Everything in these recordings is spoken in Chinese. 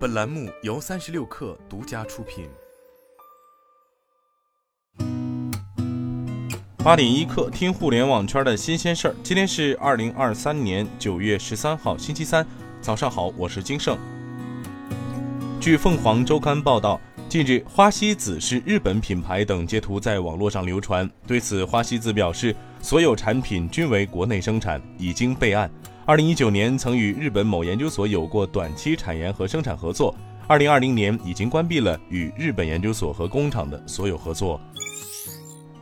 本栏目由三十六氪独家出品。八点一刻，听互联网圈的新鲜事儿。今天是二零二三年九月十三号，星期三，早上好，我是金盛。据凤凰周刊报道，近日花西子是日本品牌等截图在网络上流传。对此，花西子表示，所有产品均为国内生产，已经备案。二零一九年曾与日本某研究所有过短期产研和生产合作，二零二零年已经关闭了与日本研究所和工厂的所有合作。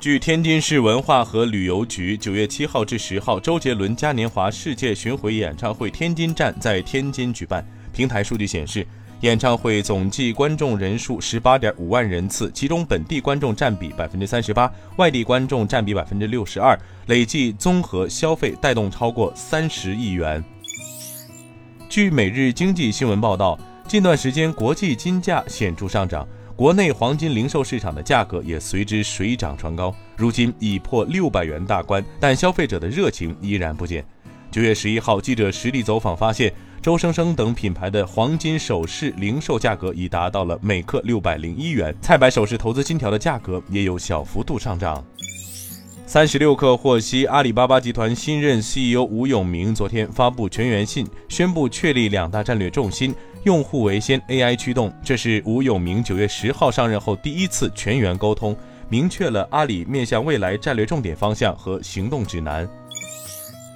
据天津市文化和旅游局九月七号至十号周杰伦嘉年华世界巡回演唱会天津站在天津举办，平台数据显示。演唱会总计观众人数十八点五万人次，其中本地观众占比百分之三十八，外地观众占比百分之六十二，累计综合消费带动超过三十亿元。据每日经济新闻报道，近段时间国际金价显著上涨，国内黄金零售市场的价格也随之水涨船高，如今已破六百元大关，但消费者的热情依然不减。九月十一号，记者实地走访发现。周生生等品牌的黄金首饰零售价格已达到了每克六百零一元，菜百首饰投资金条的价格也有小幅度上涨。三十六氪获悉，阿里巴巴集团新任 CEO 吴永明昨天发布全员信，宣布确立两大战略重心：用户为先，AI 驱动。这是吴永明九月十号上任后第一次全员沟通，明确了阿里面向未来战略重点方向和行动指南。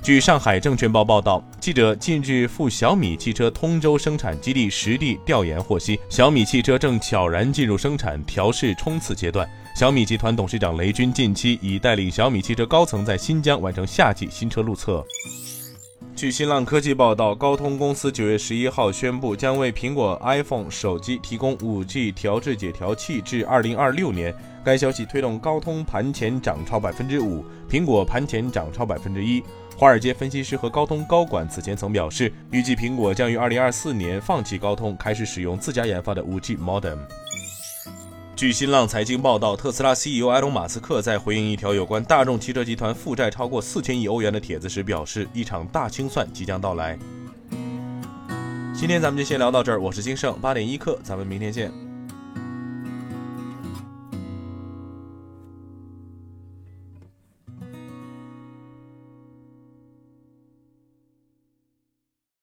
据上海证券报报道，记者近日赴小米汽车通州生产基地实地调研获悉，小米汽车正悄然进入生产调试冲刺阶段。小米集团董事长雷军近期已带领小米汽车高层在新疆完成夏季新车路测。据新浪科技报道，高通公司九月十一号宣布，将为苹果 iPhone 手机提供五 G 调制解调器至二零二六年。该消息推动高通盘前涨超百分之五，苹果盘前涨超百分之一。华尔街分析师和高通高管此前曾表示，预计苹果将于二零二四年放弃高通，开始使用自家研发的五 G modem。据新浪财经报道，特斯拉 CEO 埃隆·马斯克在回应一条有关大众汽车集团负债超过四千亿欧元的帖子时表示，一场大清算即将到来。今天咱们就先聊到这儿，我是金盛八点一刻，咱们明天见。